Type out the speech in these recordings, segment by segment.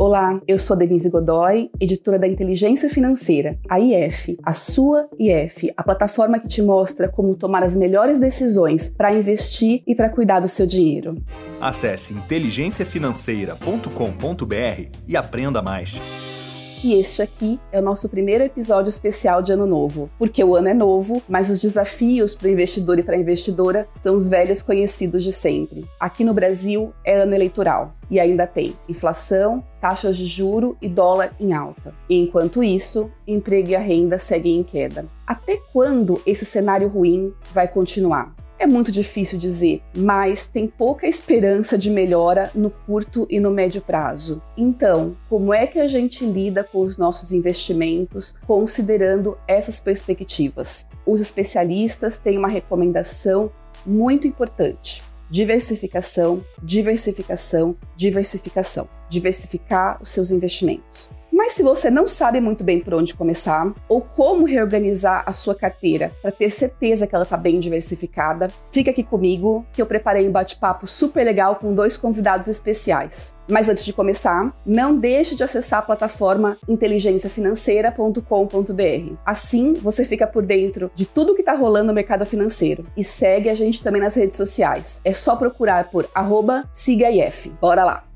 Olá, eu sou Denise Godoy, editora da Inteligência Financeira, a IF, a sua IF, a plataforma que te mostra como tomar as melhores decisões para investir e para cuidar do seu dinheiro. Acesse inteligenciafinanceira.com.br e aprenda mais. E este aqui é o nosso primeiro episódio especial de Ano Novo, porque o ano é novo, mas os desafios para o investidor e para a investidora são os velhos conhecidos de sempre. Aqui no Brasil é ano eleitoral e ainda tem inflação, taxas de juro e dólar em alta. Enquanto isso, emprego e a renda seguem em queda. Até quando esse cenário ruim vai continuar? É muito difícil dizer, mas tem pouca esperança de melhora no curto e no médio prazo. Então, como é que a gente lida com os nossos investimentos considerando essas perspectivas? Os especialistas têm uma recomendação muito importante: diversificação, diversificação, diversificação. Diversificar os seus investimentos. Mas se você não sabe muito bem por onde começar ou como reorganizar a sua carteira para ter certeza que ela está bem diversificada, fica aqui comigo que eu preparei um bate-papo super legal com dois convidados especiais. Mas antes de começar, não deixe de acessar a plataforma inteligenciafinanceira.com.br. Assim, você fica por dentro de tudo que está rolando no mercado financeiro e segue a gente também nas redes sociais. É só procurar por arroba SigaIF. Bora lá!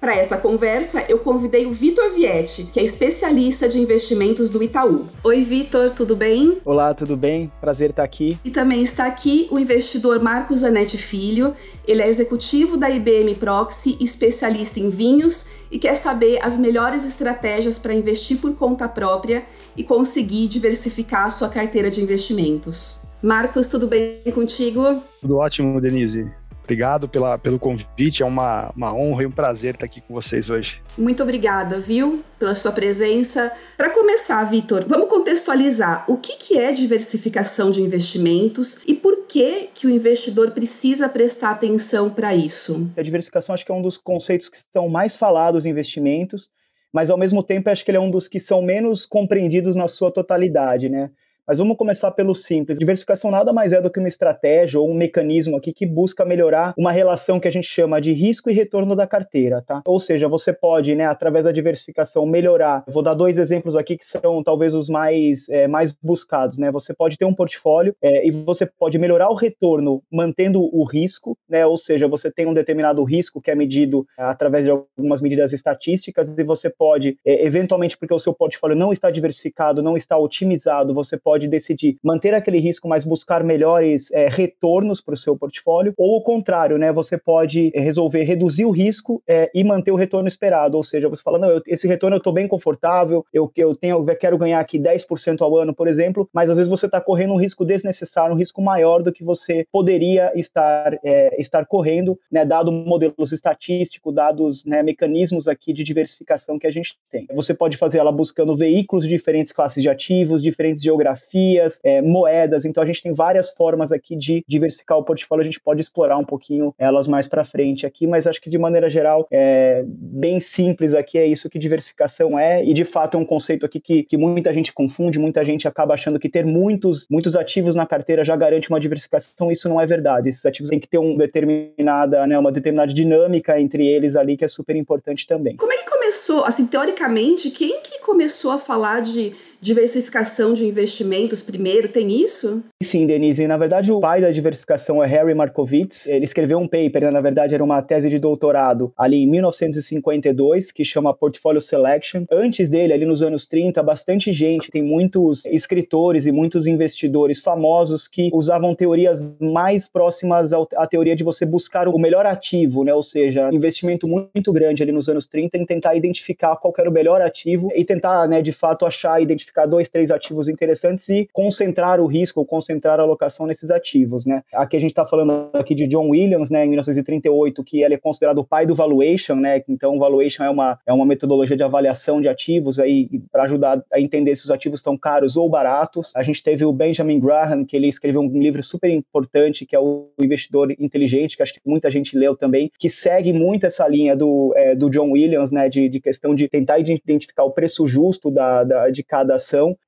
Para essa conversa, eu convidei o Vitor Vietti, que é especialista de investimentos do Itaú. Oi, Vitor, tudo bem? Olá, tudo bem? Prazer estar aqui. E também está aqui o investidor Marcos Zanetti Filho. Ele é executivo da IBM Proxy, especialista em vinhos e quer saber as melhores estratégias para investir por conta própria e conseguir diversificar a sua carteira de investimentos. Marcos, tudo bem contigo? Tudo ótimo, Denise. Obrigado pela, pelo convite, é uma, uma honra e um prazer estar aqui com vocês hoje. Muito obrigada, viu, pela sua presença. Para começar, Vitor, vamos contextualizar o que, que é diversificação de investimentos e por que, que o investidor precisa prestar atenção para isso. A diversificação acho que é um dos conceitos que são mais falados em investimentos, mas ao mesmo tempo acho que ele é um dos que são menos compreendidos na sua totalidade, né? Mas vamos começar pelo simples. Diversificação nada mais é do que uma estratégia ou um mecanismo aqui que busca melhorar uma relação que a gente chama de risco e retorno da carteira, tá? Ou seja, você pode, né, através da diversificação, melhorar. Vou dar dois exemplos aqui que são talvez os mais, é, mais buscados, né? Você pode ter um portfólio é, e você pode melhorar o retorno mantendo o risco, né? Ou seja, você tem um determinado risco que é medido é, através de algumas medidas estatísticas e você pode, é, eventualmente, porque o seu portfólio não está diversificado, não está otimizado, você pode pode decidir manter aquele risco, mas buscar melhores é, retornos para o seu portfólio, ou o contrário, né? Você pode é, resolver reduzir o risco é, e manter o retorno esperado, ou seja, você fala, não, eu, esse retorno eu estou bem confortável, eu, eu, tenho, eu quero ganhar aqui 10% ao ano, por exemplo, mas às vezes você está correndo um risco desnecessário, um risco maior do que você poderia estar, é, estar correndo, né, dado modelos estatísticos, dados né, mecanismos aqui de diversificação que a gente tem. Você pode fazer ela buscando veículos de diferentes classes de ativos, diferentes geografias, geografias, é, moedas. Então a gente tem várias formas aqui de diversificar o portfólio. A gente pode explorar um pouquinho elas mais para frente aqui, mas acho que de maneira geral é bem simples aqui é isso que diversificação é e de fato é um conceito aqui que, que muita gente confunde, muita gente acaba achando que ter muitos muitos ativos na carteira já garante uma diversificação. Isso não é verdade. Esses ativos têm que ter um determinada, né, uma determinada dinâmica entre eles ali que é super importante também. Como é que começou, assim, teoricamente, quem que começou a falar de diversificação de investimentos primeiro, tem isso? Sim, Denise. Na verdade, o pai da diversificação é Harry Markowitz. Ele escreveu um paper, né? na verdade, era uma tese de doutorado ali em 1952, que chama Portfolio Selection. Antes dele, ali nos anos 30, bastante gente, tem muitos escritores e muitos investidores famosos que usavam teorias mais próximas à teoria de você buscar o melhor ativo, né? Ou seja, investimento muito grande ali nos anos 30 em tentar identificar qual era o melhor ativo e tentar, né, de fato, achar, identificar identificar dois, três ativos interessantes e concentrar o risco, concentrar a alocação nesses ativos, né? Aqui a gente está falando aqui de John Williams, né, em 1938, que ele é considerado o pai do valuation, né? Então, valuation é uma, é uma metodologia de avaliação de ativos aí para ajudar a entender se os ativos estão caros ou baratos. A gente teve o Benjamin Graham, que ele escreveu um livro super importante, que é o Investidor Inteligente, que acho que muita gente leu também, que segue muito essa linha do, é, do John Williams, né, de, de questão de tentar identificar o preço justo da, da de cada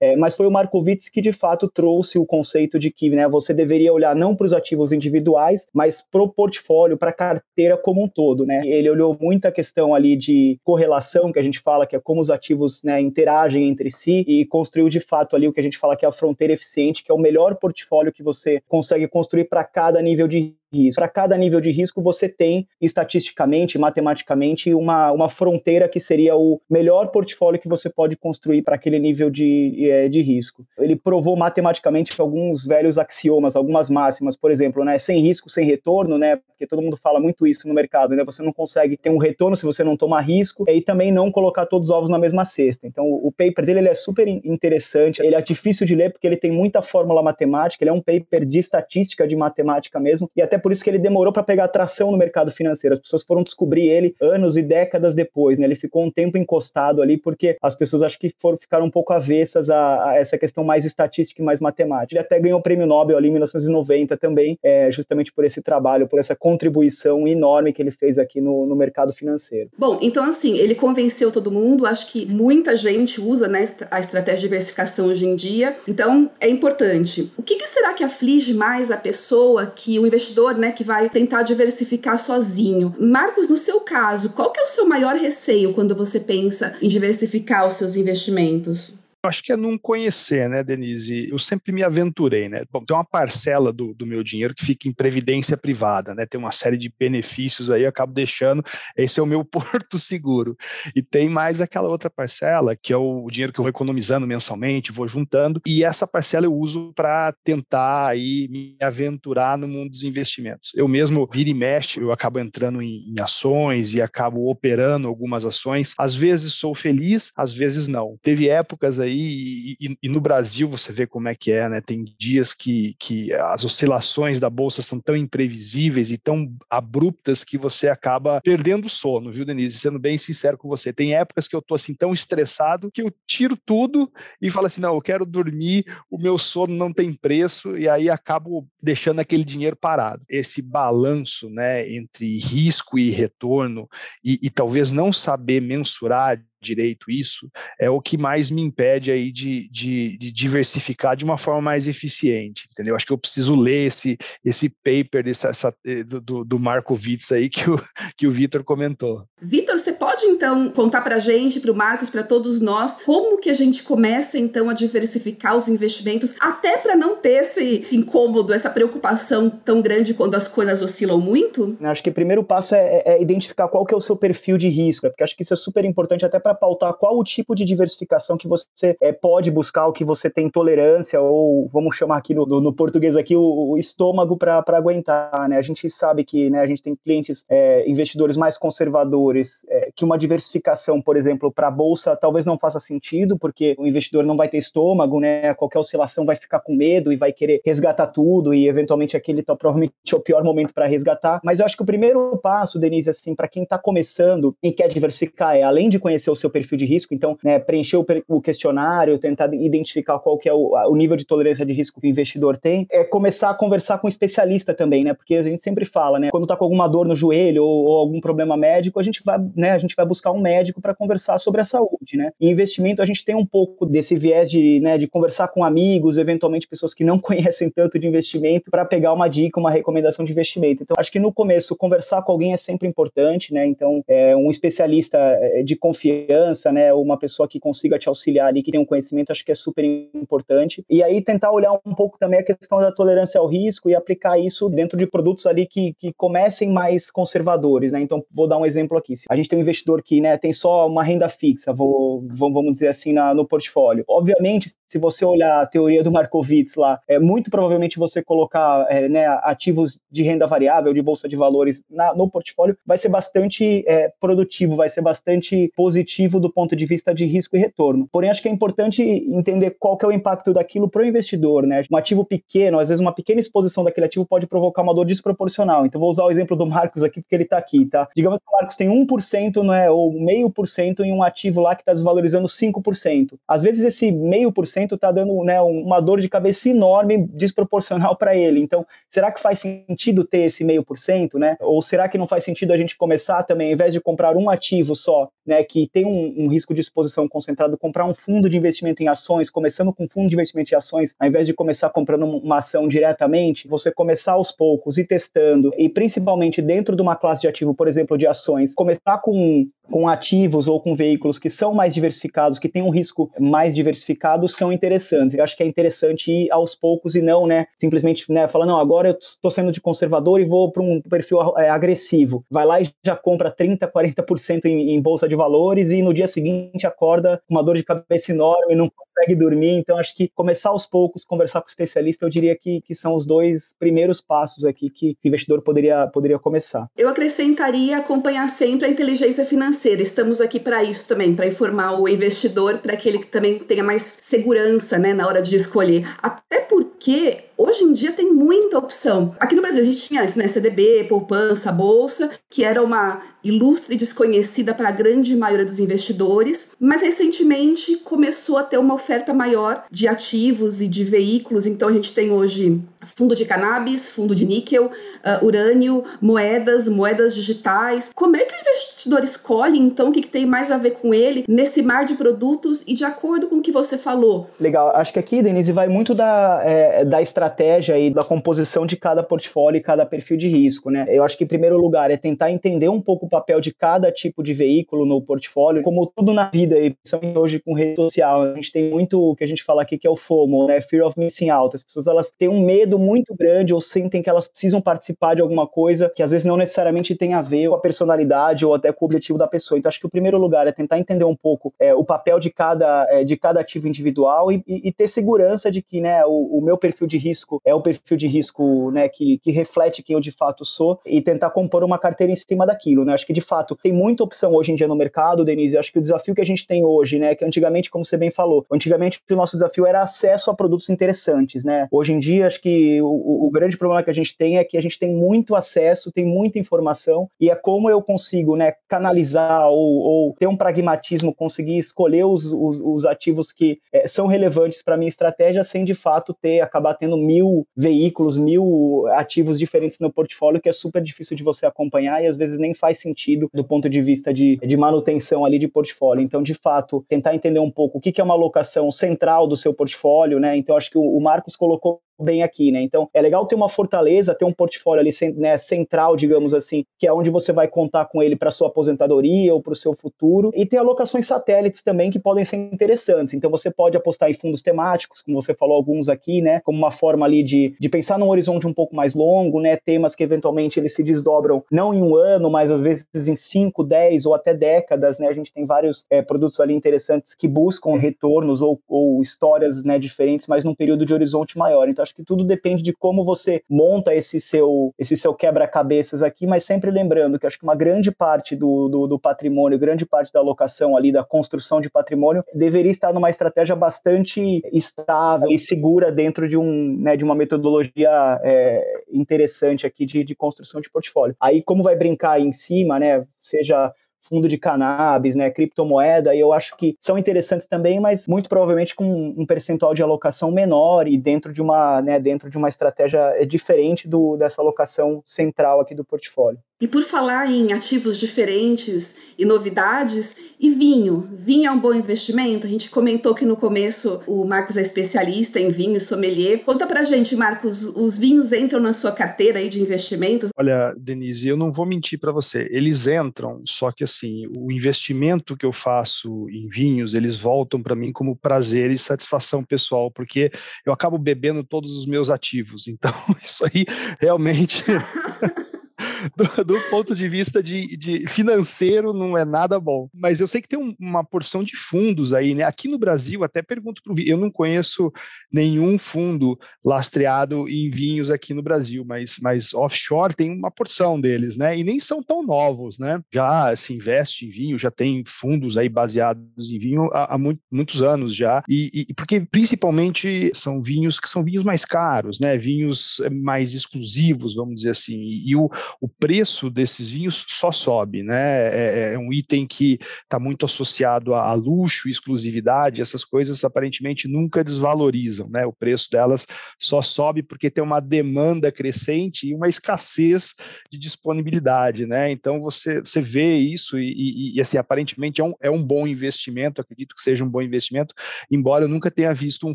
é, mas foi o Markowitz que de fato trouxe o conceito de que né, você deveria olhar não para os ativos individuais, mas para o portfólio, para a carteira como um todo. Né? Ele olhou muita questão ali de correlação, que a gente fala que é como os ativos né, interagem entre si, e construiu de fato ali o que a gente fala que é a fronteira eficiente, que é o melhor portfólio que você consegue construir para cada nível de risco. Para cada nível de risco, você tem estatisticamente, matematicamente, uma, uma fronteira que seria o melhor portfólio que você pode construir para aquele nível de, é, de risco. Ele provou matematicamente alguns velhos axiomas, algumas máximas, por exemplo, né, sem risco, sem retorno, né, porque todo mundo fala muito isso no mercado, né, você não consegue ter um retorno se você não tomar risco, e também não colocar todos os ovos na mesma cesta. Então, o paper dele ele é super interessante, ele é difícil de ler porque ele tem muita fórmula matemática, ele é um paper de estatística, de matemática mesmo, e até por isso que ele demorou para pegar atração no mercado financeiro. As pessoas foram descobrir ele anos e décadas depois, né? Ele ficou um tempo encostado ali porque as pessoas acho que foram ficaram um pouco avessas a, a essa questão mais estatística e mais matemática. Ele até ganhou o prêmio Nobel ali em 1990 também, é, justamente por esse trabalho, por essa contribuição enorme que ele fez aqui no, no mercado financeiro. Bom, então assim, ele convenceu todo mundo, acho que muita gente usa né, a estratégia de diversificação hoje em dia, então é importante. O que, que será que aflige mais a pessoa que o investidor né, que vai tentar diversificar sozinho. Marcos, no seu caso, qual que é o seu maior receio quando você pensa em diversificar os seus investimentos? Acho que é não conhecer, né, Denise? Eu sempre me aventurei, né? Bom, tem uma parcela do, do meu dinheiro que fica em previdência privada, né? Tem uma série de benefícios aí, eu acabo deixando. Esse é o meu porto seguro. E tem mais aquela outra parcela, que é o dinheiro que eu vou economizando mensalmente, vou juntando, e essa parcela eu uso para tentar aí me aventurar no mundo dos investimentos. Eu mesmo vira e mexe, eu acabo entrando em, em ações e acabo operando algumas ações. Às vezes sou feliz, às vezes não. Teve épocas aí aí, e, e, no Brasil você vê como é que é, né? Tem dias que, que as oscilações da bolsa são tão imprevisíveis e tão abruptas que você acaba perdendo o sono, viu, Denise? Sendo bem sincero com você. Tem épocas que eu tô assim tão estressado que eu tiro tudo e falo assim: não, eu quero dormir, o meu sono não tem preço, e aí acabo deixando aquele dinheiro parado. Esse balanço, né, entre risco e retorno, e, e talvez não saber mensurar direito isso, é o que mais me impede aí de, de, de, diversificar de uma forma mais eficiente, entendeu? Acho que eu preciso ler esse, esse paper desse, essa, eh, do, do Marco Witz aí que o, que o Vitor comentou. Vitor, você pode então contar para a gente, para o Marcos, para todos nós, como que a gente começa então a diversificar os investimentos, até para não ter esse incômodo, essa preocupação tão grande quando as coisas oscilam muito? Acho que o primeiro passo é, é identificar qual que é o seu perfil de risco, porque acho que isso é super importante até para para pautar qual o tipo de diversificação que você é, pode buscar, o que você tem tolerância, ou vamos chamar aqui no, no português aqui o, o estômago para aguentar. Né? A gente sabe que né, a gente tem clientes, é, investidores mais conservadores, é, que uma diversificação, por exemplo, para a bolsa talvez não faça sentido, porque o investidor não vai ter estômago, né? qualquer oscilação vai ficar com medo e vai querer resgatar tudo, e eventualmente aquele tá provavelmente é o pior momento para resgatar. Mas eu acho que o primeiro passo, Denise, assim, para quem está começando e quer diversificar, é além de conhecer o seu perfil de risco, então, né, preencher o, o, questionário, tentar identificar qual que é o, o, nível de tolerância de risco que o investidor tem, é começar a conversar com um especialista também, né, porque a gente sempre fala, né, quando tá com alguma dor no joelho ou, ou algum problema médico, a gente vai, né, a gente vai buscar um médico para conversar sobre a saúde, né. Em investimento a gente tem um pouco desse viés de, né, de conversar com amigos, eventualmente pessoas que não conhecem tanto de investimento, para pegar uma dica, uma recomendação de investimento. Então, acho que no começo conversar com alguém é sempre importante, né. Então, é, um especialista é, de confiança criança, né, uma pessoa que consiga te auxiliar ali, que tem um conhecimento, acho que é super importante. E aí tentar olhar um pouco também a questão da tolerância ao risco e aplicar isso dentro de produtos ali que, que comecem mais conservadores, né? Então, vou dar um exemplo aqui. A gente tem um investidor que, né, tem só uma renda fixa, vou, vamos dizer assim, na, no portfólio. Obviamente, se você olhar a teoria do Markowitz lá, é muito provavelmente você colocar é, né, ativos de renda variável, de bolsa de valores na, no portfólio, vai ser bastante é, produtivo, vai ser bastante positivo do ponto de vista de risco e retorno. Porém, acho que é importante entender qual que é o impacto daquilo para o investidor, né? Um ativo pequeno, às vezes uma pequena exposição daquele ativo pode provocar uma dor desproporcional. Então, vou usar o exemplo do Marcos aqui, porque ele está aqui, tá? Digamos que o Marcos tem 1%, não é, ou meio por cento em um ativo lá que está desvalorizando 5%. Às vezes esse meio por cento 10% está dando né, uma dor de cabeça enorme, desproporcional para ele. Então, será que faz sentido ter esse meio por cento, né? Ou será que não faz sentido a gente começar também, ao invés de comprar um ativo só, né, que tem um, um risco de exposição concentrado, comprar um fundo de investimento em ações, começando com um fundo de investimento em ações, ao invés de começar comprando uma ação diretamente, você começar aos poucos e testando, e principalmente dentro de uma classe de ativo, por exemplo, de ações, começar com com ativos ou com veículos que são mais diversificados, que têm um risco mais diversificado, são interessantes. Eu acho que é interessante ir aos poucos e não, né, simplesmente, né, falar, não, agora eu estou sendo de conservador e vou para um perfil é, agressivo. Vai lá e já compra 30, 40% em, em bolsa de valores e no dia seguinte acorda com uma dor de cabeça enorme, não consegue dormir. Então, acho que começar aos poucos, conversar com o especialista, eu diria que, que são os dois primeiros passos aqui que o investidor poderia, poderia começar. Eu acrescentaria acompanhar sempre a inteligência financeira. Estamos aqui para isso também, para informar o investidor, para que ele também tenha mais segurança né, na hora de escolher. Até porque Hoje em dia tem muita opção. Aqui no Brasil a gente tinha né, CDB, poupança, bolsa, que era uma ilustre desconhecida para a grande maioria dos investidores, mas recentemente começou a ter uma oferta maior de ativos e de veículos. Então a gente tem hoje fundo de cannabis, fundo de níquel, uh, urânio, moedas, moedas digitais. Como é que o investidor escolhe então o que, que tem mais a ver com ele nesse mar de produtos e de acordo com o que você falou? Legal, acho que aqui, Denise, vai muito da, é, da estratégia e da composição de cada portfólio e cada perfil de risco, né? Eu acho que em primeiro lugar é tentar entender um pouco papel de cada tipo de veículo no portfólio, como tudo na vida, e principalmente hoje com rede social, a gente tem muito o que a gente fala aqui que é o FOMO, né? Fear of Missing Out. As pessoas elas têm um medo muito grande ou sentem que elas precisam participar de alguma coisa que às vezes não necessariamente tem a ver com a personalidade ou até com o objetivo da pessoa. Então acho que o primeiro lugar é tentar entender um pouco é, o papel de cada, é, de cada ativo individual e, e, e, ter segurança de que né, o, o, meu perfil de risco é o perfil de risco né, que, que reflete quem eu de fato sou e tentar compor uma carteira em cima daquilo. Né? Acho que de fato tem muita opção hoje em dia no mercado, Denise. Acho que o desafio que a gente tem hoje, né, que antigamente, como você bem falou, antigamente o nosso desafio era acesso a produtos interessantes, né? Hoje em dia, acho que o, o grande problema que a gente tem é que a gente tem muito acesso, tem muita informação e é como eu consigo, né, canalizar ou, ou ter um pragmatismo, conseguir escolher os, os, os ativos que é, são relevantes para minha estratégia, sem de fato ter acabar tendo mil veículos, mil ativos diferentes no portfólio, que é super difícil de você acompanhar e às vezes nem faz sentido do ponto de vista de, de manutenção ali de portfólio. Então, de fato, tentar entender um pouco o que, é uma alocação central do seu portfólio, né? Então, acho que o, o Marcos colocou bem aqui, né? Então, é legal ter uma fortaleza, ter um portfólio ali né, central, digamos assim, que é onde você vai contar com ele para sua aposentadoria ou para o seu futuro, e ter alocações satélites também que podem ser interessantes. Então, você pode apostar em fundos temáticos, como você falou alguns aqui, né? Como uma forma ali de, de pensar num horizonte um pouco mais longo, né? Temas que eventualmente eles se desdobram não em um ano, mas às vezes em 5, 10 ou até décadas, né? A gente tem vários é, produtos ali interessantes que buscam retornos ou, ou histórias né, diferentes, mas num período de horizonte maior. Então, acho que tudo depende de como você monta esse seu, esse seu quebra-cabeças aqui, mas sempre lembrando que acho que uma grande parte do, do, do, patrimônio, grande parte da alocação ali, da construção de patrimônio, deveria estar numa estratégia bastante estável e segura dentro de, um, né, de uma metodologia é, interessante aqui de, de construção de portfólio. Aí, como vai brincar em cima, né, seja fundo de cannabis, né, criptomoeda, e eu acho que são interessantes também, mas muito provavelmente com um percentual de alocação menor e dentro de uma, né, dentro de uma estratégia é diferente do, dessa alocação central aqui do portfólio. E por falar em ativos diferentes e novidades, e vinho? Vinho é um bom investimento? A gente comentou que no começo o Marcos é especialista em vinho sommelier. Conta pra gente, Marcos, os vinhos entram na sua carteira aí de investimentos? Olha, Denise, eu não vou mentir para você. Eles entram, só que assim, o investimento que eu faço em vinhos, eles voltam para mim como prazer e satisfação pessoal, porque eu acabo bebendo todos os meus ativos. Então, isso aí realmente do, do, ponto de vista de, de, financeiro, não é nada bom. Mas eu sei que tem um, uma porção de fundos aí, né? Aqui no Brasil, até pergunto para o eu não conheço nenhum fundo lastreado em vinhos aqui no Brasil, mas, mas offshore tem uma porção deles, né? E nem são tão novos, né? Já se investe em vinho, já tem fundos aí baseados em vinho há, há muito, muitos anos já. E, e porque principalmente são vinhos que são vinhos mais caros, né? Vinhos mais exclusivos, vamos dizer assim. E, e o, o preço desses vinhos só sobe, né? É, é um item que está muito associado a, a, luxo, exclusividade, essas coisas aparentemente nunca desvalorizam, né? O preço delas só sobe porque tem uma demanda crescente e uma escassez de disponibilidade, né? Então você, você vê isso e, e, e assim, aparentemente é um, é um bom investimento, acredito que seja um bom investimento, embora eu nunca tenha visto um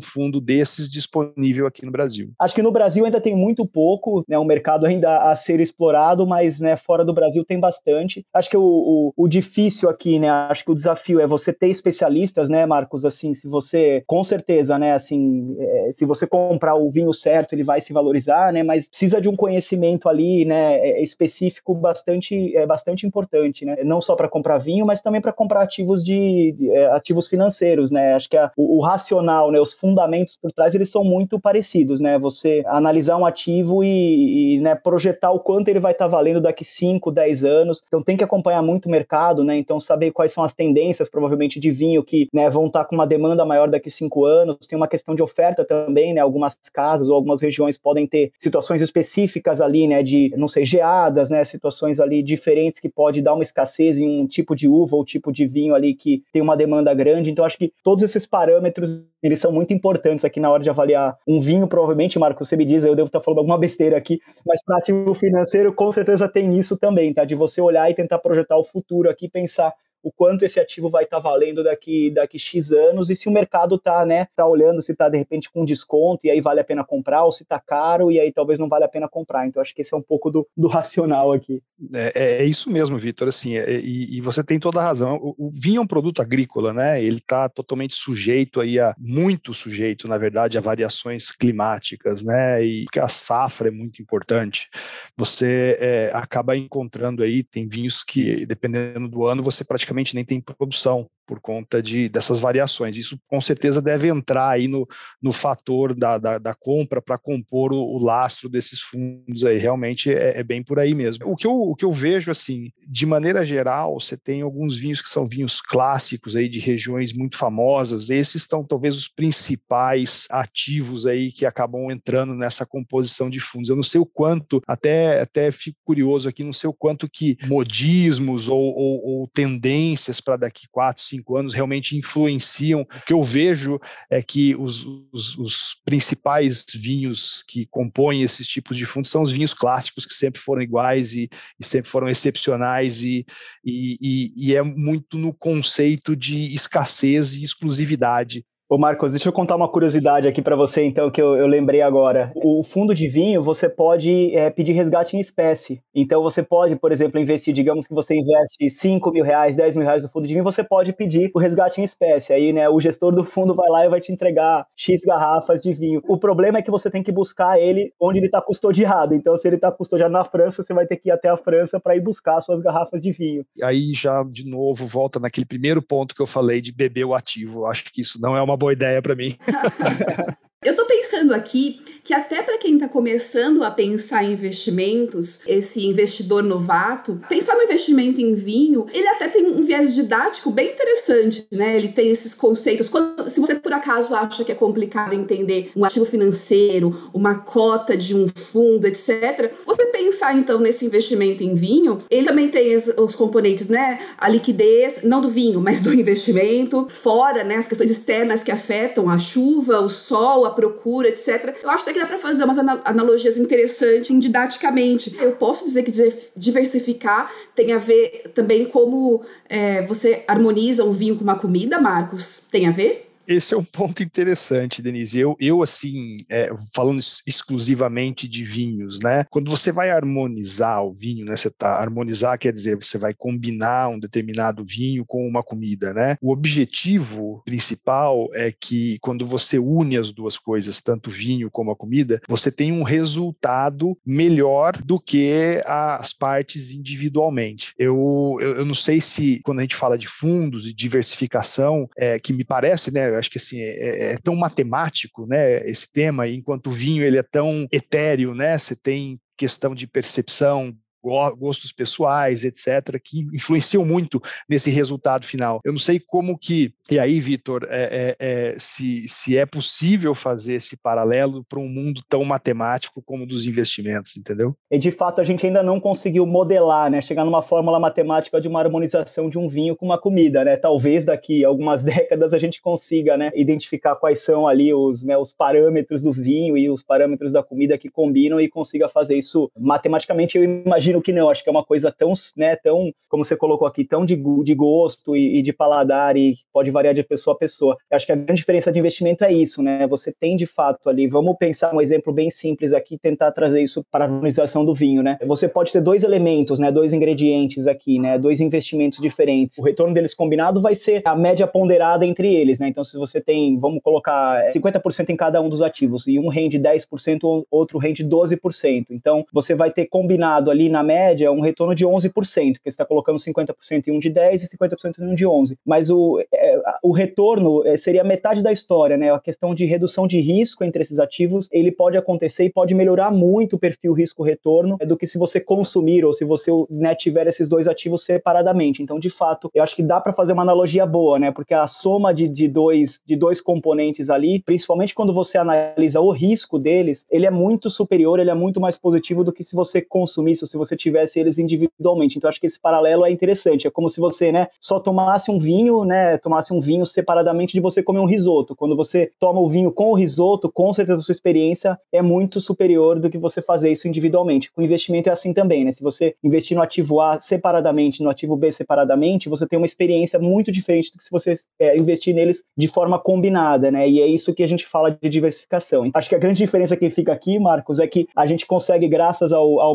fundo desses disponível aqui no Brasil. Acho que no Brasil ainda tem muito pouco, né? Um mercado ainda a ser explorado, mas né, fora do Brasil tem bastante. Acho que o, o, o difícil aqui, né? Acho que o desafio é você ter especialistas, né, Marcos? Assim, se você, com certeza, né? Assim, é, se você comprar o vinho certo, ele vai se valorizar, né? Mas precisa de um conhecimento ali, né? É, específico bastante, é bastante importante, né? Não só para comprar vinho, mas também para comprar ativos de, de é, ativos financeiros, né? Acho que a, o, o, racional, né? Os fundamentos por trás eles são muito parecidos, né? Você analisar um ativo e, e né, projetar o quanto ele vai estar tá valendo daqui 5, 10 anos. Então tem que acompanhar muito o mercado, né? Então saber quais são as tendências, provavelmente, de vinho que né, vão estar tá com uma demanda maior daqui 5 anos. Tem uma questão de oferta também, né? Algumas casas ou algumas regiões podem ter situações específicas ali, né? De, não sei, geadas, né? Situações ali diferentes que pode dar uma escassez em um tipo de uva ou tipo de vinho ali que tem uma demanda grande. Então acho que todos esses parâmetros eles são muito importantes aqui na hora de avaliar um vinho, provavelmente, Marcos, você me diz, eu devo estar falando alguma besteira aqui, mas para ativo financeiro, com certeza tem isso também, tá? De você olhar e tentar projetar o futuro aqui, pensar o quanto esse ativo vai estar tá valendo daqui, daqui X anos e se o mercado está né, tá olhando se está de repente com desconto e aí vale a pena comprar ou se está caro e aí talvez não vale a pena comprar. Então acho que esse é um pouco do, do racional aqui. É, é, é isso mesmo, Vitor. Assim, é, e, e, você tem toda a razão. O, o vinho é um produto agrícola, né? Ele está totalmente sujeito aí a muito sujeito, na verdade, a variações climáticas, né? E a safra é muito importante. Você é, acaba encontrando aí tem vinhos que dependendo do ano você praticamente praticamente nem tem produção por conta de, dessas variações. Isso com certeza deve entrar aí no, no fator da, da, da compra para compor o, o, lastro desses fundos aí. Realmente é, é, bem por aí mesmo. O que, eu, o que eu vejo, assim, de maneira geral, você tem alguns vinhos que são vinhos clássicos aí de regiões muito famosas. Esses estão talvez os principais ativos aí que acabam entrando nessa composição de fundos. Eu não sei o quanto, até, até fico curioso aqui, não sei o quanto que modismos ou, ou, ou tendências para daqui quatro, cinco cinco anos realmente influenciam. O que eu vejo é que os, os, os principais vinhos que compõem esses tipos de fundos são os vinhos clássicos, que sempre foram iguais e, e sempre foram excepcionais, e, e, e é muito no conceito de escassez e exclusividade Ô Marcos, deixa eu contar uma curiosidade aqui para você, então, que eu, eu, lembrei agora. O fundo de vinho, você pode é, pedir resgate em espécie. Então, você pode, por exemplo, investir, digamos que você investe 5 mil reais, 10 mil reais no fundo de vinho, você pode pedir o resgate em espécie. Aí, né, o gestor do fundo vai lá e vai te entregar X garrafas de vinho. O problema é que você tem que buscar ele onde ele está custodiado. Então, se ele está custodiado na França, você vai ter que ir até a França para ir buscar suas garrafas de vinho. Aí já, de novo, volta naquele primeiro ponto que eu falei de beber o ativo. Acho que isso não é uma boa ideia para mim. Eu estou pensando aqui que até para quem está começando a pensar em investimentos, esse investidor novato, pensar no investimento em vinho, ele até tem um viés didático bem interessante, né? Ele tem esses conceitos. Quando, se você por acaso acha que é complicado entender um ativo financeiro, uma cota de um fundo, etc., você pensar então nesse investimento em vinho, ele também tem os, os componentes, né? A liquidez, não do vinho, mas do investimento, fora, né? As questões externas que afetam a chuva, o sol, a procura, etc. Eu acho até que dá para fazer umas analogias interessantes didaticamente. Eu posso dizer que diversificar tem a ver também como é, você harmoniza um vinho com uma comida, Marcos? Tem a ver? Esse é um ponto interessante, Denise. Eu, eu assim, é, falando exclusivamente de vinhos, né? Quando você vai harmonizar o vinho, né? Você tá harmonizar quer dizer você vai combinar um determinado vinho com uma comida, né? O objetivo principal é que quando você une as duas coisas, tanto o vinho como a comida, você tem um resultado melhor do que as partes individualmente. Eu, eu, eu não sei se quando a gente fala de fundos e diversificação, é, que me parece, né? Eu acho que assim é, é, é, tão matemático, né? Esse tema, enquanto o vinho ele é tão etéreo, né? Você tem questão de percepção, gostos pessoais, etc., que influenciam muito nesse resultado final. Eu não sei como que E aí, Vitor, é, é, é, se, se é possível fazer esse paralelo para um mundo tão matemático como o dos investimentos, entendeu? E de fato a gente ainda não conseguiu modelar, né? Chegar numa fórmula matemática de uma harmonização de um vinho com uma comida, né? Talvez daqui a algumas décadas a gente consiga, né, identificar quais são ali os, né, os parâmetros do vinho e os parâmetros da comida que combinam e consiga fazer isso matematicamente. Eu imagino que não, acho que é uma coisa tão, né, tão, como você colocou aqui, tão de, de gosto e, e de paladar e pode variar de pessoa a pessoa. Eu acho que a grande diferença de investimento é isso, né? Você tem de fato ali, vamos pensar um exemplo bem simples aqui, tentar trazer isso para a harmonização do vinho, né? Você pode ter dois elementos, né, dois ingredientes aqui, né, dois investimentos diferentes. O retorno deles combinado vai ser a média ponderada entre eles, né? Então se você tem, vamos colocar 50% em cada um dos ativos e um rende 10%, outro rende 12%. Então você vai ter combinado ali na média um retorno de 11%, porque você está colocando 50% em um de 10 e 50% em um de 11. Mas o, é, o retorno é, seria metade da história, né? A questão de redução de risco entre esses ativos, ele pode acontecer e pode melhorar muito o perfil risco-retorno do que se você consumir ou se você né, tiver esses dois ativos separadamente. Então, de fato, eu acho que dá para fazer uma analogia boa, né? Porque a soma de, de, dois, de dois componentes ali, principalmente quando você analisa o risco deles, ele é muito superior, ele é muito mais positivo do que se você consumisse ou se você tivesse eles individualmente. Então, acho que esse paralelo é interessante. É como se você, né, só tomasse um vinho, né, tomasse um vinho separadamente de você comer um risoto. Quando você toma o vinho com o risoto, com certeza a sua experiência é muito superior do que você fazer isso individualmente. Com investimento é assim também, né? Se você investir no ativo A separadamente, no ativo B separadamente, você tem uma experiência muito diferente do que se você é, investir neles de forma combinada, né? E é isso que a gente fala de diversificação. Acho que a grande diferença que fica aqui, Marcos, é que a gente consegue, graças ao, ao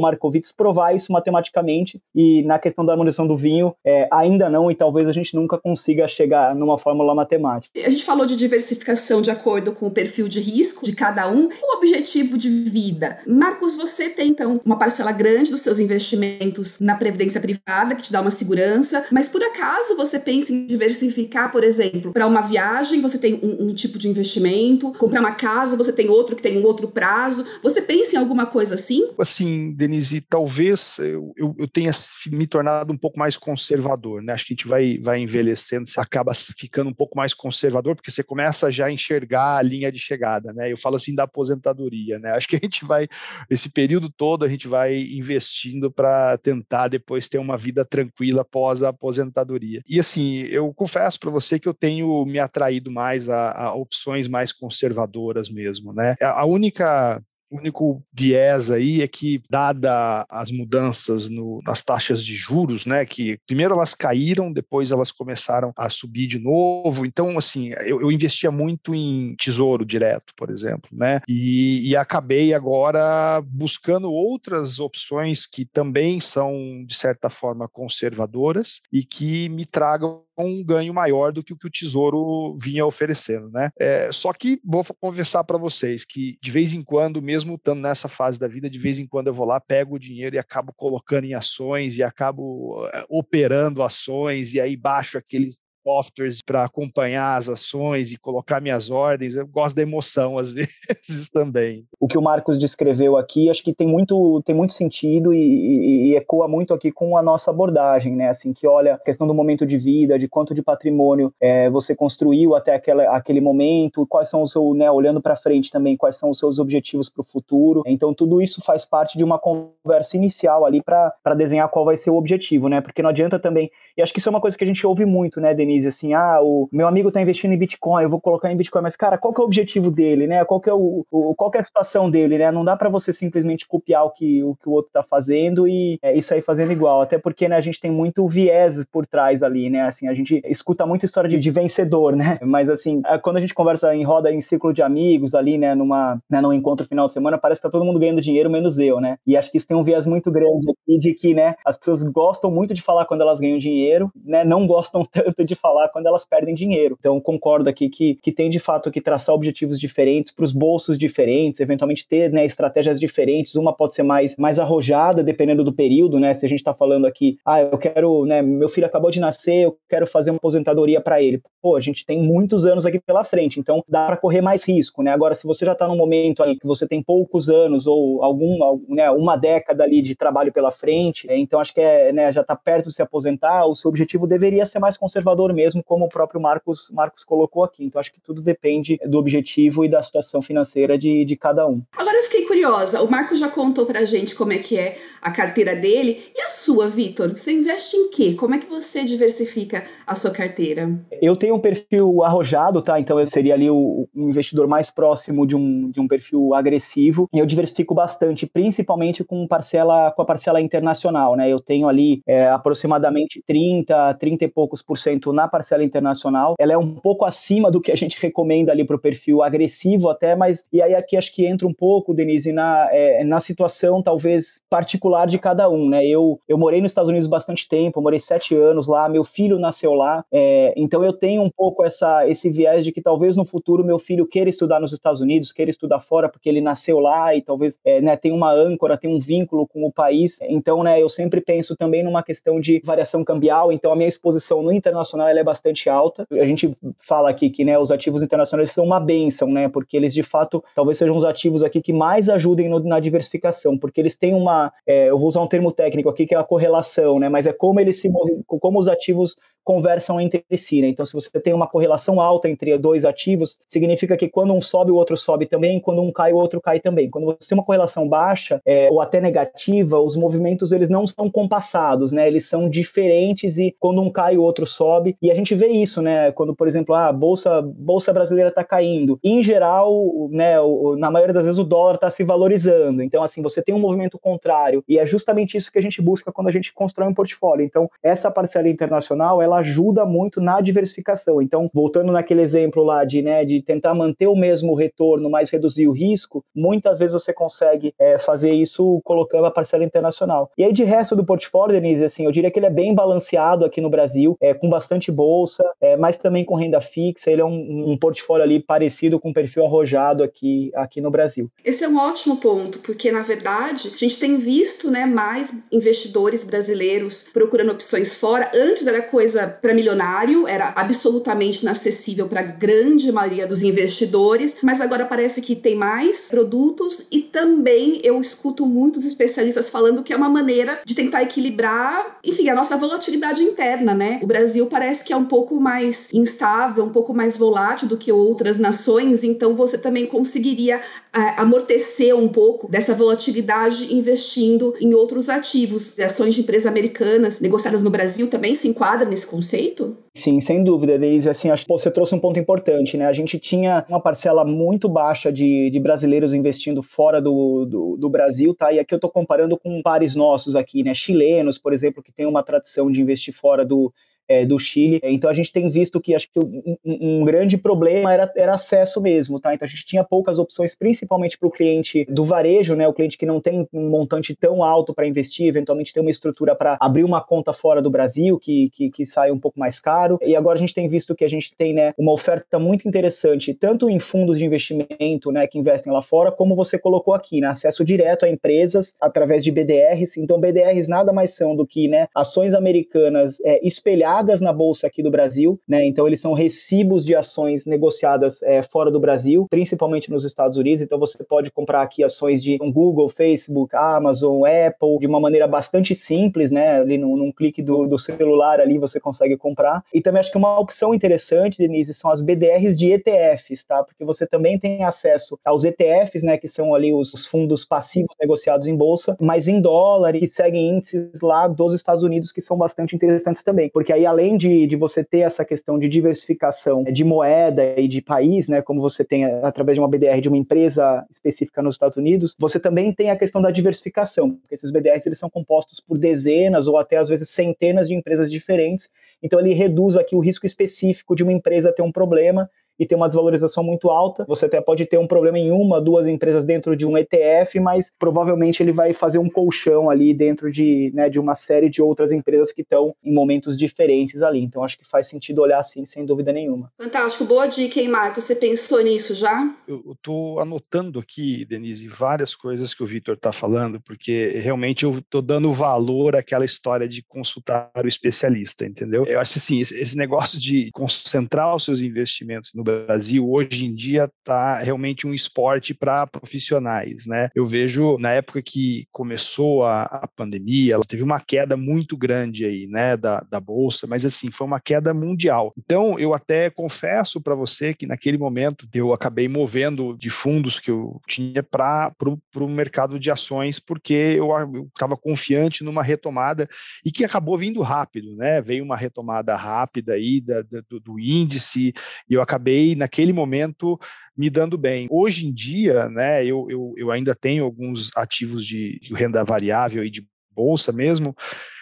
provar isso matematicamente e na questão da harmonização do vinho, é, ainda não, e talvez a gente nunca consiga chegar numa fórmula matemática. A gente falou de diversificação de acordo com o perfil de risco de cada um, o objetivo de vida. Marcos, você tem então uma parcela grande dos seus investimentos na previdência privada, que te dá uma segurança, mas por acaso você pensa em diversificar, por exemplo, para uma viagem, você tem um, um, tipo de investimento, comprar uma casa, você tem outro que tem um outro prazo. Você pensa em alguma coisa assim? Assim, Denise, talvez eu, eu, eu tenha me tornado um pouco mais conservador, né? Acho que a gente vai, vai envelhecendo, você acaba ficando um pouco mais conservador, porque você começa já a enxergar a linha de chegada, né? Eu falo assim da aposentadoria, né? Acho que a gente vai, esse período todo, a gente vai investindo para tentar depois ter uma vida tranquila após a aposentadoria. E assim, eu confesso para você que eu tenho me atraído mais a, a opções mais conservadoras mesmo, né? A única o único viés aí é que, dada as mudanças no, nas taxas de juros, né, que primeiro elas caíram, depois elas começaram a subir de novo. Então, assim, eu, eu investia muito em tesouro direto, por exemplo, né, e, e acabei agora buscando outras opções que também são, de certa forma, conservadoras e que me tragam um ganho maior do que o que o Tesouro vinha oferecendo, né? É, só que vou conversar para vocês que de vez em quando, mesmo estando nessa fase da vida, de vez em quando eu vou lá, pego o dinheiro e acabo colocando em ações e acabo eh, operando ações e aí baixo aqueles softwares para acompanhar as ações e colocar minhas ordens. Eu gosto da emoção às vezes também. O que o Marcos descreveu aqui, acho que tem muito, tem muito sentido e, e, e, ecoa muito aqui com a nossa abordagem, né? Assim, que olha a questão do momento de vida, de quanto de patrimônio é, você construiu até aquela, aquele momento, quais são os seus, né, olhando para frente também, quais são os seus objetivos para o futuro. Então, tudo isso faz parte de uma conversa inicial ali para desenhar qual vai ser o objetivo, né? Porque não adianta também. E acho que isso é uma coisa que a gente ouve muito, né, Denise? Denise, assim, ah, o meu amigo está investindo em Bitcoin, eu vou colocar em Bitcoin, mas cara, qual que é o objetivo dele, né? Qual que é o, o qual que é a situação dele, né? Não dá para você simplesmente copiar o que o, que o outro está fazendo e, é, e sair fazendo igual, até porque né, a gente tem muito viés por trás ali, né? Assim, a gente escuta muita história de, de vencedor, né? Mas assim, quando a gente conversa em roda em círculo de amigos ali, né, numa, né, num encontro final de semana, parece que tá todo mundo ganhando dinheiro menos eu, né? E acho que isso tem um viés muito grande aqui de que, né, as pessoas gostam muito de falar quando elas ganham dinheiro, né? Não gostam tanto de falar quando elas perdem dinheiro. Então, concordo aqui que, que tem de fato que traçar objetivos diferentes para os bolsos diferentes, eventualmente ter né, estratégias diferentes. Uma pode ser mais, mais arrojada, dependendo do período, né? Se a gente está falando aqui, ah, eu quero, né, meu filho acabou de nascer, eu quero fazer uma aposentadoria para ele. Pô, a gente tem muitos anos aqui pela frente, então dá para correr mais risco, né? Agora, se você já está num momento aí que você tem poucos anos ou algum, né, uma década ali de trabalho pela frente, é, então acho que é, né, já está perto de se aposentar, o seu objetivo deveria ser mais conservador mesmo, como o próprio Marcos, Marcos colocou aqui. Então, acho que tudo depende do objetivo e da situação financeira de, de cada um. Agora eu fiquei curiosa, o Marcos já contou pra gente como é que é a carteira dele. E a sua, Vitor? Você investe em quê? Como é que você diversifica a sua carteira? Eu tenho um perfil arrojado, tá? Então eu seria ali o, o investidor mais próximo de um, de um perfil agressivo. E eu diversifico bastante, principalmente com parcela com a parcela internacional, né? Eu tenho ali é, aproximadamente 30, 30 e poucos por cento na parcela internacional. Ela é um pouco acima do que a gente recomenda ali para o perfil agressivo até, mas e aí aqui acho que entra um pouco, Denise, na, é, na situação talvez particular de cada um, né? Eu, eu morei nos Estados Unidos bastante tempo, morei sete anos lá, meu filho nasceu lá, é, então eu tenho um pouco essa, esse viés de que talvez no futuro meu filho queira estudar nos Estados Unidos, queira estudar fora porque ele nasceu lá e talvez é, né, tem uma âncora, tem um vínculo com o país. Então, né, eu sempre penso também numa questão de variação cambial. Então, a minha exposição no internacional é bastante alta. A gente fala aqui que né, os ativos internacionais são uma benção, né, porque eles de fato talvez sejam os ativos aqui que mais ajudem no, na diversificação, porque eles têm uma, é, eu vou usar um termo técnico aqui que é a correlação, né, mas é como eles se movem, como os ativos conversam entre si. Né? Então, se você tem uma correlação alta entre dois ativos, significa que quando um sobe, o outro sobe também, quando um cai, o outro cai também. Quando você tem uma correlação baixa é, ou até negativa, os movimentos eles não são compassados, né? Eles são diferentes e quando um cai, o outro sobe. E a gente vê isso, né? Quando, por exemplo, a bolsa, bolsa brasileira está caindo. Em geral, né, na maioria das vezes o dólar está se valorizando. Então, assim, você tem um movimento contrário. E é justamente isso que a gente busca quando a gente constrói um portfólio. Então, essa parcela internacional, ela ajuda muito na diversificação. Então, voltando naquele exemplo lá de, né, de tentar manter o mesmo retorno, mas reduzir o risco, muitas vezes você consegue é, fazer isso colocando a parcela internacional. E aí, de resto do portfólio, Denise, assim, eu diria que ele é bem balanceado aqui no Brasil, é, com bastante bolsa, é, mas também com renda fixa. Ele é um, um portfólio ali parecido com o perfil arrojado aqui, aqui no Brasil. Esse é um ótimo ponto, porque, na verdade, a gente tem visto né, mais investidores brasileiros procurando opções fora. Antes era coisa coisa para milionário, era absolutamente inacessível para a grande maioria dos investidores, mas agora parece que tem mais produtos e também eu escuto muitos especialistas falando que é uma maneira de tentar equilibrar, enfim, a nossa volatilidade interna, né? O Brasil parece que é um pouco mais instável, um pouco mais volátil do que outras nações, então você também conseguiria é, amortecer um pouco dessa volatilidade investindo em outros ativos. Ações de empresas americanas negociadas no Brasil também se enquadram nesse conceito? Sim, sem dúvida, Denise. Assim, acho que você trouxe um ponto importante, né? A gente tinha uma parcela muito baixa de, de brasileiros investindo fora do, do, do Brasil, tá? E aqui eu estou comparando com pares nossos aqui, né? Chilenos, por exemplo, que tem uma tradição de investir fora do, é, do Chile. Então a gente tem visto que acho que um, um, grande problema era, era acesso mesmo, tá? Então a gente tinha poucas opções, principalmente para o cliente do varejo, né? O cliente que não tem um montante tão alto para investir, eventualmente tem uma estrutura para abrir uma conta fora do Brasil, que, que, que sai um pouco mais caro. E agora a gente tem visto que a gente tem né, uma oferta muito interessante, tanto em fundos de investimento né, que investem lá fora, como você colocou aqui, né? Acesso direto a empresas através de BDRs. Então, BDRs nada mais são do que né, ações americanas é, espelhadas listadas na bolsa aqui do Brasil, né? Então eles são recibos de ações negociadas é, fora do Brasil, principalmente nos Estados Unidos. Então você pode comprar aqui ações de Google, Facebook, Amazon, Apple, de uma maneira bastante simples, né? Ali num, num clique do, do, celular ali você consegue comprar. E também acho que uma opção interessante, Denise, são as BDRs de ETFs, tá? Porque você também tem acesso aos ETFs, né? Que são ali os, os fundos passivos negociados em bolsa, mas em dólar e seguem índices lá dos Estados Unidos que são bastante interessantes também, porque aí além de, de você ter essa questão de diversificação de moeda e de país, né, como você tem através de uma BDR de uma empresa específica nos Estados Unidos, você também tem a questão da diversificação, porque esses BDRs eles são compostos por dezenas ou até às vezes centenas de empresas diferentes, então ele reduz aqui o risco específico de uma empresa ter um problema e tem uma desvalorização muito alta. Você até pode ter um problema em uma, duas empresas dentro de um ETF, mas provavelmente ele vai fazer um colchão ali dentro de, né, de uma série de outras empresas que estão em momentos diferentes ali. Então acho que faz sentido olhar assim, sem dúvida nenhuma. Fantástico, boa dica, hein, Marco? Você pensou nisso já? Eu estou anotando aqui, Denise, várias coisas que o Vitor está falando, porque realmente eu estou dando valor àquela história de consultar o especialista, entendeu? Eu acho assim, esse negócio de concentrar os seus investimentos no Brasil hoje em dia está realmente um esporte para profissionais, né? Eu vejo na época que começou a, a pandemia, ela teve uma queda muito grande aí, né, da, da bolsa, mas assim foi uma queda mundial. Então eu até confesso para você que naquele momento eu acabei movendo de fundos que eu tinha para o mercado de ações porque eu estava confiante numa retomada e que acabou vindo rápido, né? Veio uma retomada rápida aí da, da, do, do índice e eu acabei naquele momento me dando bem. Hoje em dia, né, eu, eu, eu ainda tenho alguns ativos de renda variável e de bolsa mesmo,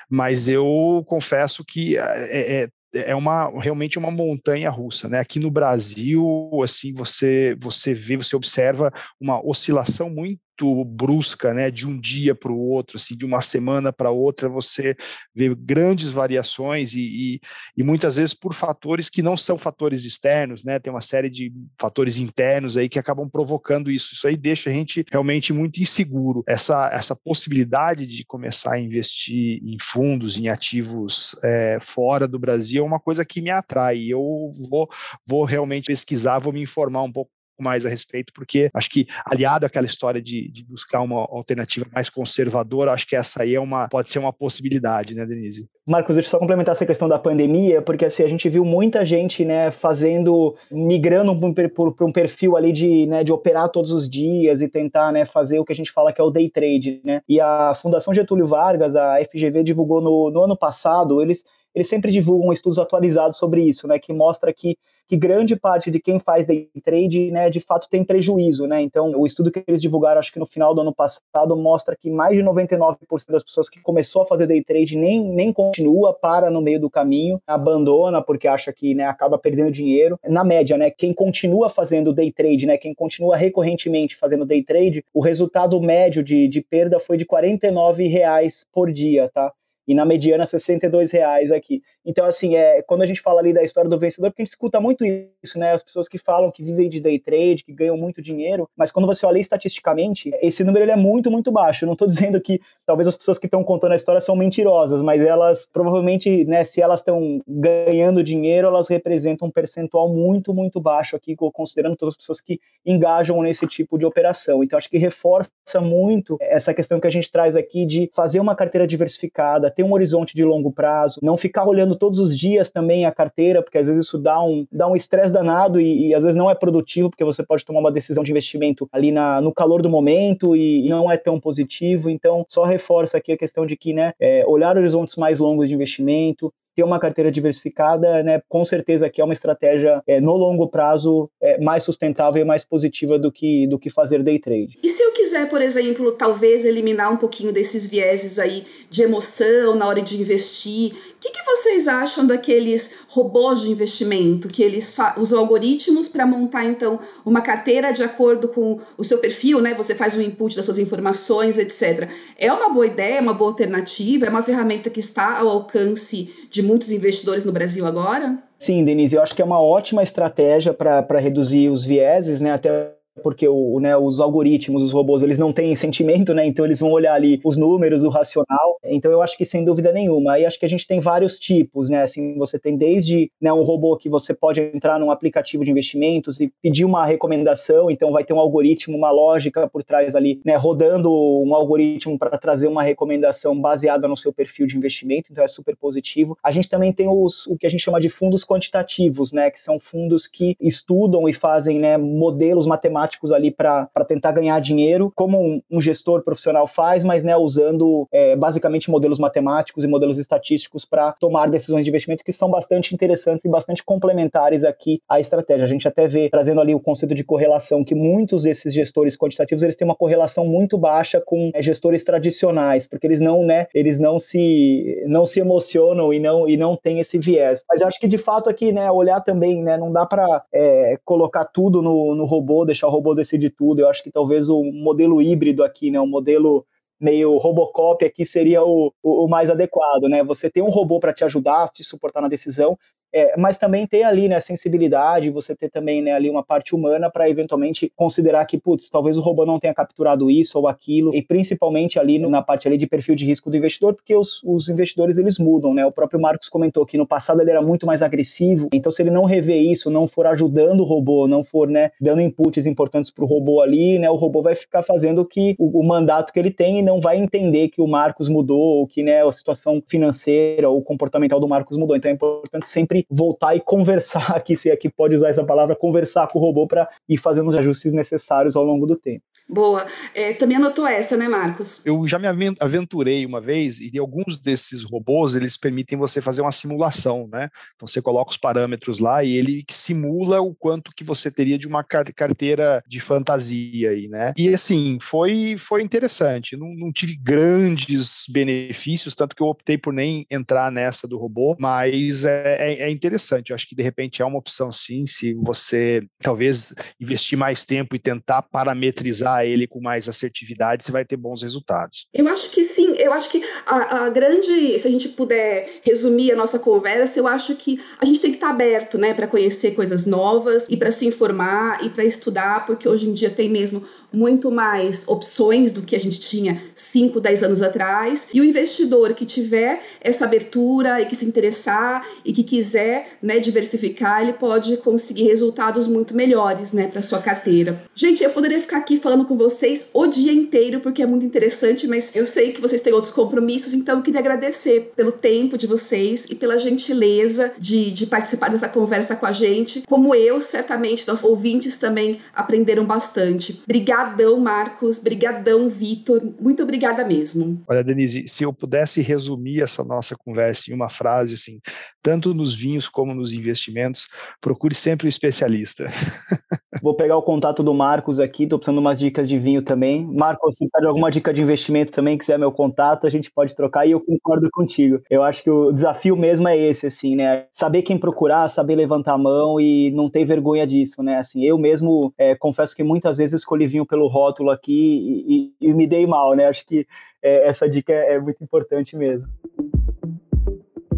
mas eu confesso que é, é, é uma realmente uma montanha russa, né? Aqui no Brasil, assim, você você vê, você observa uma oscilação muito muito brusca, né, de um dia para o outro, assim, de uma semana para outra, você vê grandes variações e, e, e, muitas vezes por fatores que não são fatores externos, né, tem uma série de fatores internos aí que acabam provocando isso. Isso aí deixa a gente realmente muito inseguro. Essa, essa possibilidade de começar a investir em fundos, em ativos é, fora do Brasil é uma coisa que me atrai. Eu vou, vou realmente pesquisar, vou me informar um pouco mais a respeito, porque acho que aliado àquela história de, de buscar uma alternativa mais conservadora, acho que essa aí é uma, pode ser uma possibilidade, né, Denise? Marcos, deixa eu só complementar essa questão da pandemia, porque assim, a gente viu muita gente, né, fazendo, migrando para um perfil ali de, né, de operar todos os dias e tentar, né, fazer o que a gente fala que é o day trade, né, e a Fundação Getúlio Vargas, a FGV, divulgou no, no ano passado, eles eles sempre divulgam estudos atualizados sobre isso, né, que mostra que, que grande parte de quem faz day trade, né, de fato tem prejuízo, né, então o estudo que eles divulgaram, acho que no final do ano passado, mostra que mais de 99% das pessoas que começou a fazer day trade nem, nem continua, para no meio do caminho, abandona porque acha que, né, acaba perdendo dinheiro. Na média, né, quem continua fazendo day trade, né, quem continua recorrentemente fazendo day trade, o resultado médio de, de perda foi de 49 reais por dia, tá? E na mediana 62 reais aqui. Então, assim, é, quando a gente fala ali da história do vencedor, porque a gente escuta muito isso, né? As pessoas que falam que vivem de day trade, que ganham muito dinheiro, mas quando você olha estatisticamente, esse número ele é muito, muito baixo. Eu não estou dizendo que talvez as pessoas que estão contando a história são mentirosas, mas elas provavelmente, né, se elas estão ganhando dinheiro, elas representam um percentual muito, muito baixo aqui, considerando todas as pessoas que engajam nesse tipo de operação. Então, acho que reforça muito essa questão que a gente traz aqui de fazer uma carteira diversificada, ter um horizonte de longo prazo, não ficar olhando todos os dias também a carteira, porque às vezes isso dá um dá um estresse danado e, e, às vezes não é produtivo, porque você pode tomar uma decisão de investimento ali na, no calor do momento e, e não é tão positivo. Então, só reforça aqui a questão de que, né, é, olhar horizontes mais longos de investimento, ter uma carteira diversificada, né, com certeza que é uma estratégia é, no longo prazo é, mais sustentável e mais positiva do que, do que fazer day trade. E se eu quiser, por exemplo, talvez eliminar um pouquinho desses vieses aí de emoção na hora de investir, o que, que, vocês acham daqueles robôs de investimento que eles usam algoritmos para montar então uma carteira de acordo com o seu perfil, né? Você faz o input das suas informações, etc. É uma boa ideia, é uma boa alternativa, é uma ferramenta que está ao alcance de muitos investidores no Brasil agora? Sim, Denise, eu acho que é uma ótima estratégia para reduzir os vieses, né? Até porque o, né, os algoritmos, os robôs, eles não têm sentimento, né? Então eles vão olhar ali os números, o racional. Então eu acho que sem dúvida nenhuma. Aí acho que a gente tem vários tipos, né? Assim, você tem desde né, um robô que você pode entrar num aplicativo de investimentos e pedir uma recomendação, então vai ter um algoritmo, uma lógica por trás ali, né? Rodando um algoritmo para trazer uma recomendação baseada no seu perfil de investimento, então é super positivo. A gente também tem os, o que a gente chama de fundos quantitativos, né? Que são fundos que estudam e fazem né, modelos matemáticos matemáticos ali para tentar ganhar dinheiro, como um, um, gestor profissional faz, mas né, usando é, basicamente modelos matemáticos e modelos estatísticos para tomar decisões de investimento que são bastante interessantes e bastante complementares aqui à estratégia. A gente até vê, trazendo ali o conceito de correlação, que muitos desses gestores quantitativos eles têm uma correlação muito baixa com é, gestores tradicionais, porque eles não, né, eles não se não se emocionam e não e não têm esse viés. Mas eu acho que de fato aqui, né, olhar também, né, não dá para é, colocar tudo no, no robô, deixar o robô decidir tudo. Eu acho que talvez o modelo híbrido aqui, né, o modelo meio Robocop aqui seria o, o, o, mais adequado, né? Você tem um robô para te ajudar, te suportar na decisão, é, mas também ter ali né, sensibilidade, você ter também né, ali uma parte humana para eventualmente considerar que, putz, talvez o robô não tenha capturado isso ou aquilo, e principalmente ali na parte ali de perfil de risco do investidor, porque os, os investidores eles mudam, né? O próprio Marcos comentou que no passado ele era muito mais agressivo, então se ele não rever isso, não for ajudando o robô, não for né, dando inputs importantes para o robô ali, né, o robô vai ficar fazendo que o, o, mandato que ele tem e não vai entender que o Marcos mudou, ou que né, a situação financeira ou comportamental do Marcos mudou. Então é importante sempre voltar e conversar aqui, se aqui pode usar essa palavra, conversar com o robô para ir fazendo os ajustes necessários ao longo do tempo. Boa. É, também anotou essa, né, Marcos? Eu já me aventurei uma vez e alguns desses robôs, eles permitem você fazer uma simulação, né? Então você coloca os parâmetros lá e ele simula o quanto que você teria de uma carteira de fantasia aí, né? E assim, foi, foi interessante. Não, não tive grandes benefícios, tanto que eu optei por nem entrar nessa do robô, mas é, é, é interessante. Eu acho que de repente é uma opção sim, se você talvez investir mais tempo e tentar parametrizar ele com mais assertividade, você vai ter bons resultados. Eu acho que sim, eu acho que a, a grande, se a gente puder resumir a nossa conversa, eu acho que a gente tem que estar aberto, né, para conhecer coisas novas e para se informar e para estudar, porque hoje em dia tem mesmo muito mais opções do que a gente tinha 5, 10 anos atrás. E o investidor que tiver essa abertura e que se interessar e que quiser né, diversificar, ele pode conseguir resultados muito melhores né, para sua carteira. Gente, eu poderia ficar aqui falando com vocês o dia inteiro, porque é muito interessante, mas eu sei que vocês têm outros compromissos, então eu queria agradecer pelo tempo de vocês e pela gentileza de, de participar dessa conversa com a gente. Como eu, certamente, nossos ouvintes também aprenderam bastante. Brigadão, Marcos. Brigadão, Vitor. Muito obrigada mesmo. Olha, Denise, se eu pudesse resumir essa nossa conversa em uma frase, assim, tanto nos vinhos como nos investimentos, procure sempre um especialista. Vou pegar o contato do Marcos aqui, tô precisando de umas dicas de vinho também. Marcos, se de alguma dica de investimento também, quiser meu contato, a gente pode trocar e eu concordo contigo. Eu acho que o desafio mesmo é esse, assim, né? Saber quem procurar, saber levantar a mão e não ter vergonha disso, né? Assim, eu mesmo é, confesso que muitas vezes escolhi vinho pelo rótulo aqui e, e, e me dei mal, né? Acho que é, essa dica é, é muito importante mesmo.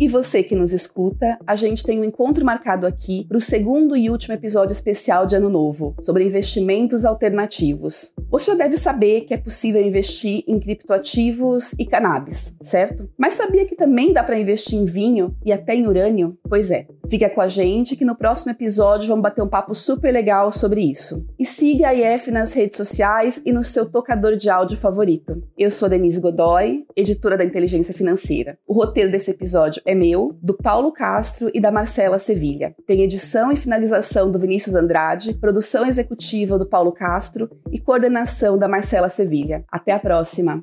E você que nos escuta, a gente tem um encontro marcado aqui para o segundo e último episódio especial de Ano Novo, sobre investimentos alternativos. Você já deve saber que é possível investir em criptoativos e cannabis, certo? Mas sabia que também dá para investir em vinho e até em urânio? Pois é. Fica com a gente que no próximo episódio vamos bater um papo super legal sobre isso. E siga a IF nas redes sociais e no seu tocador de áudio favorito. Eu sou Denise Godoy, editora da Inteligência Financeira. O roteiro desse episódio é é meu, do Paulo Castro e da Marcela Sevilha. Tem edição e finalização do Vinícius Andrade, produção executiva do Paulo Castro e coordenação da Marcela Sevilha. Até a próxima!